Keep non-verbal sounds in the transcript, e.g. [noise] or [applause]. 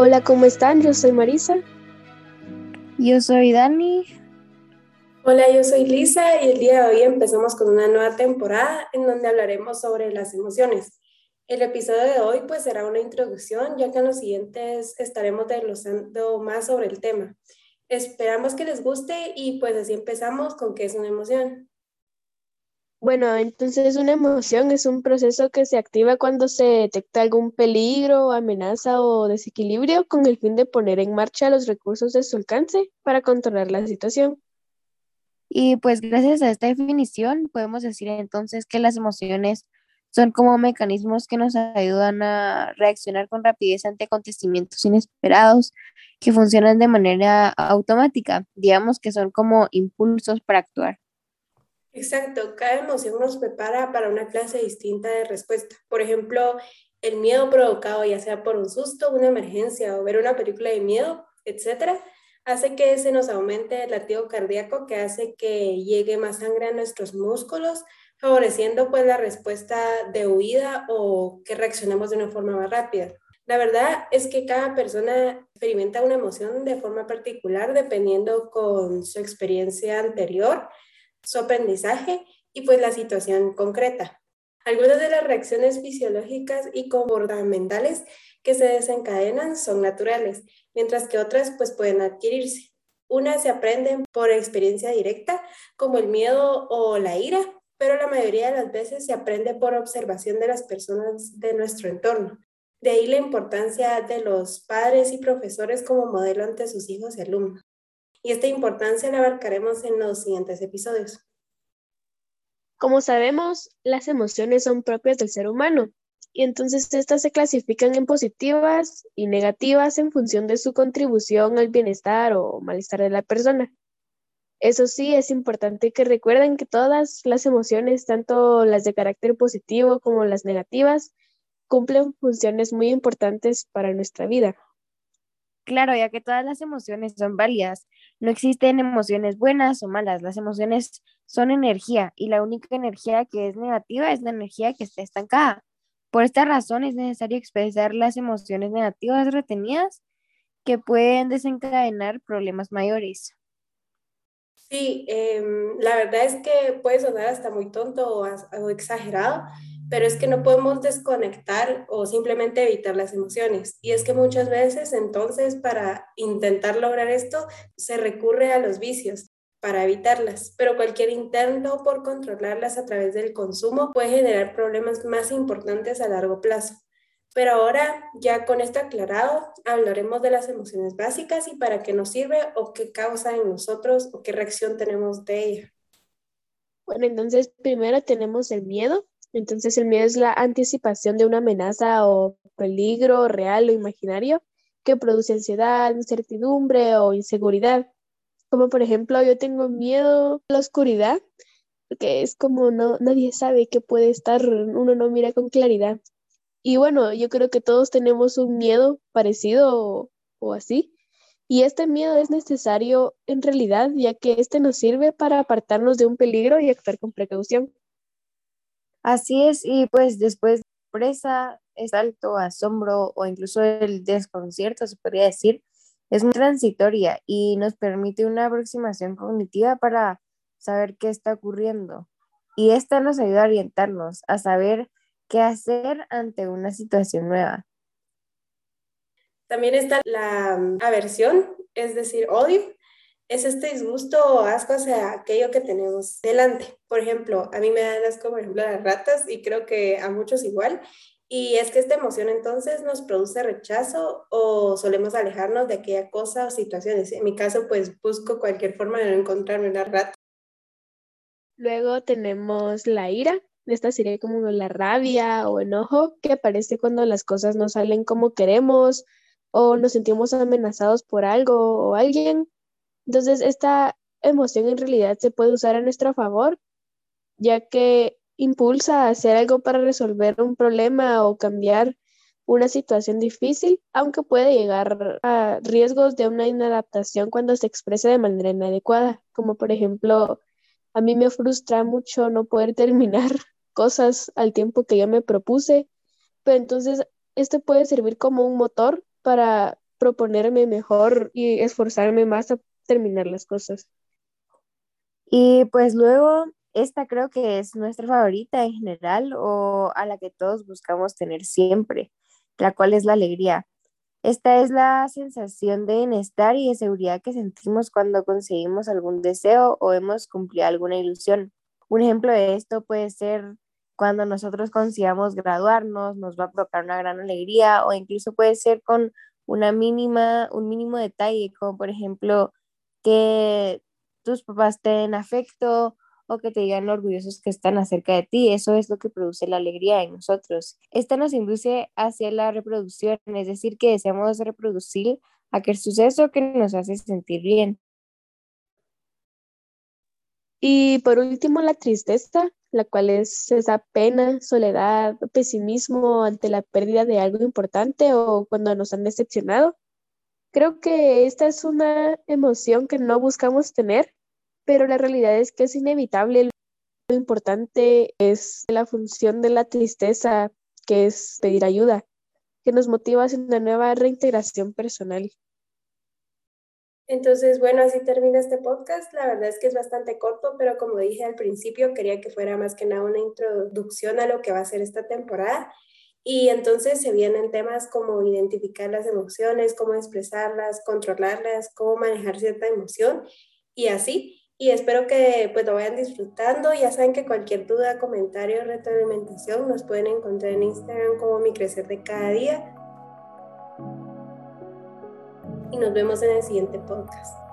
Hola, ¿cómo están? Yo soy Marisa. Yo soy Dani. Hola, yo soy Lisa y el día de hoy empezamos con una nueva temporada en donde hablaremos sobre las emociones. El episodio de hoy pues será una introducción ya que en los siguientes estaremos desglosando más sobre el tema. Esperamos que les guste y pues así empezamos con qué es una emoción. Bueno, entonces una emoción es un proceso que se activa cuando se detecta algún peligro, amenaza o desequilibrio con el fin de poner en marcha los recursos de su alcance para controlar la situación. Y pues gracias a esta definición podemos decir entonces que las emociones son como mecanismos que nos ayudan a reaccionar con rapidez ante acontecimientos inesperados que funcionan de manera automática. Digamos que son como impulsos para actuar. Exacto, cada emoción nos prepara para una clase distinta de respuesta. Por ejemplo, el miedo provocado ya sea por un susto, una emergencia o ver una película de miedo, etcétera, hace que se nos aumente el latido cardíaco, que hace que llegue más sangre a nuestros músculos, favoreciendo pues la respuesta de huida o que reaccionemos de una forma más rápida. La verdad es que cada persona experimenta una emoción de forma particular dependiendo con su experiencia anterior, su aprendizaje y pues la situación concreta. Algunas de las reacciones fisiológicas y comportamentales que se desencadenan son naturales, mientras que otras pues pueden adquirirse. Unas se aprenden por experiencia directa, como el miedo o la ira, pero la mayoría de las veces se aprende por observación de las personas de nuestro entorno. De ahí la importancia de los padres y profesores como modelo ante sus hijos y alumnos. Y esta importancia la abarcaremos en los siguientes episodios. Como sabemos, las emociones son propias del ser humano y entonces estas se clasifican en positivas y negativas en función de su contribución al bienestar o malestar de la persona. Eso sí, es importante que recuerden que todas las emociones, tanto las de carácter positivo como las negativas, cumplen funciones muy importantes para nuestra vida. Claro, ya que todas las emociones son válidas, no existen emociones buenas o malas, las emociones son energía y la única energía que es negativa es la energía que está estancada. Por esta razón es necesario expresar las emociones negativas retenidas que pueden desencadenar problemas mayores. Sí, em, la verdad es que puede sonar hasta muy tonto o, exagerado, pero es que no podemos desconectar o simplemente evitar las emociones. Y es que muchas veces entonces para intentar lograr esto se recurre a los vicios para evitarlas, pero cualquier intento por controlarlas a través del consumo puede generar problemas más importantes a largo plazo. Pero ahora, ya con esto aclarado, hablaremos de las emociones básicas y para qué nos sirve o qué causa en nosotros o qué reacción tenemos de ella. Bueno, entonces primero tenemos el miedo. Entonces el miedo es la anticipación de una amenaza o peligro real o imaginario que produce ansiedad, incertidumbre o inseguridad. Como por ejemplo, yo tengo miedo a la oscuridad, porque es como no, nadie sabe qué puede estar, uno no mira con claridad. Y bueno, yo creo que todos tenemos un miedo parecido o, así. Y este miedo es necesario en realidad, ya que este nos sirve para apartarnos de un peligro y actuar con precaución. Así es, y pues después presa, es alto, asombro o incluso el desconcierto, se podría decir, es muy transitoria y nos permite una aproximación cognitiva para saber qué está ocurriendo. Y esta nos ayuda a orientarnos, a saber qué hacer ante una situación nueva. También está la mm, aversión, es decir, odio. Es este disgusto o asco hacia aquello que tenemos delante. Por ejemplo, a mí me dan asco, por ejemplo, las ratas y creo que a muchos igual. Y es que esta emoción entonces nos produce rechazo o solemos alejarnos de aquella cosa o situaciones. En mi caso, pues busco cualquier forma de no encontrarme una rata. Luego tenemos la ira. Esta sería como la rabia o enojo que aparece cuando las cosas no salen como queremos o nos sentimos amenazados por algo o alguien. Entonces, esta emoción en realidad se puede usar a nuestro favor, ya que impulsa a hacer algo para resolver un problema o cambiar una situación difícil, aunque puede llegar a riesgos de una inadaptación cuando se expresa de manera inadecuada, como por ejemplo, a mí me frustra mucho no poder [laughs] terminar cosas al tiempo que yo me propuse, pero entonces este puede servir como un motor para proponerme mejor y esforzarme más a terminar las cosas. Y pues luego, esta creo que es nuestra favorita en general o a la que todos buscamos tener siempre, la cual es la alegría. Esta es la sensación de bienestar y de seguridad que sentimos cuando conseguimos algún deseo o hemos cumplido alguna ilusión. Un ejemplo de esto puede ser cuando nosotros consigamos graduarnos, nos va a provocar una gran alegría o incluso puede ser con una mínima, un mínimo detalle, como por ejemplo que tus papás te den afecto o que te digan orgullosos que están acerca de ti. Eso es lo que produce la alegría en nosotros. Esta nos induce hacia la reproducción, es decir, que deseamos reproducir aquel suceso que nos hace sentir bien. Y por último, la tristeza, la cual es esa pena, soledad, pesimismo ante la pérdida de algo importante o cuando nos han decepcionado. Creo que esta es una emoción que no buscamos tener, pero la realidad es que es inevitable. Lo importante es la función de la tristeza, que es pedir ayuda, que nos motiva hacia una nueva reintegración personal. Entonces, bueno, así termina este podcast. La verdad es que es bastante corto, pero como dije al principio, quería que fuera más que nada una introducción a lo que va a ser esta temporada. Y entonces se vienen temas como identificar las emociones, cómo expresarlas, controlarlas, cómo manejar cierta emoción y así y espero que pues lo vayan disfrutando. Ya saben que cualquier duda, comentario, retroalimentación nos pueden encontrar en Instagram como Mi Crecer de Cada Día. Y nos vemos en el siguiente podcast.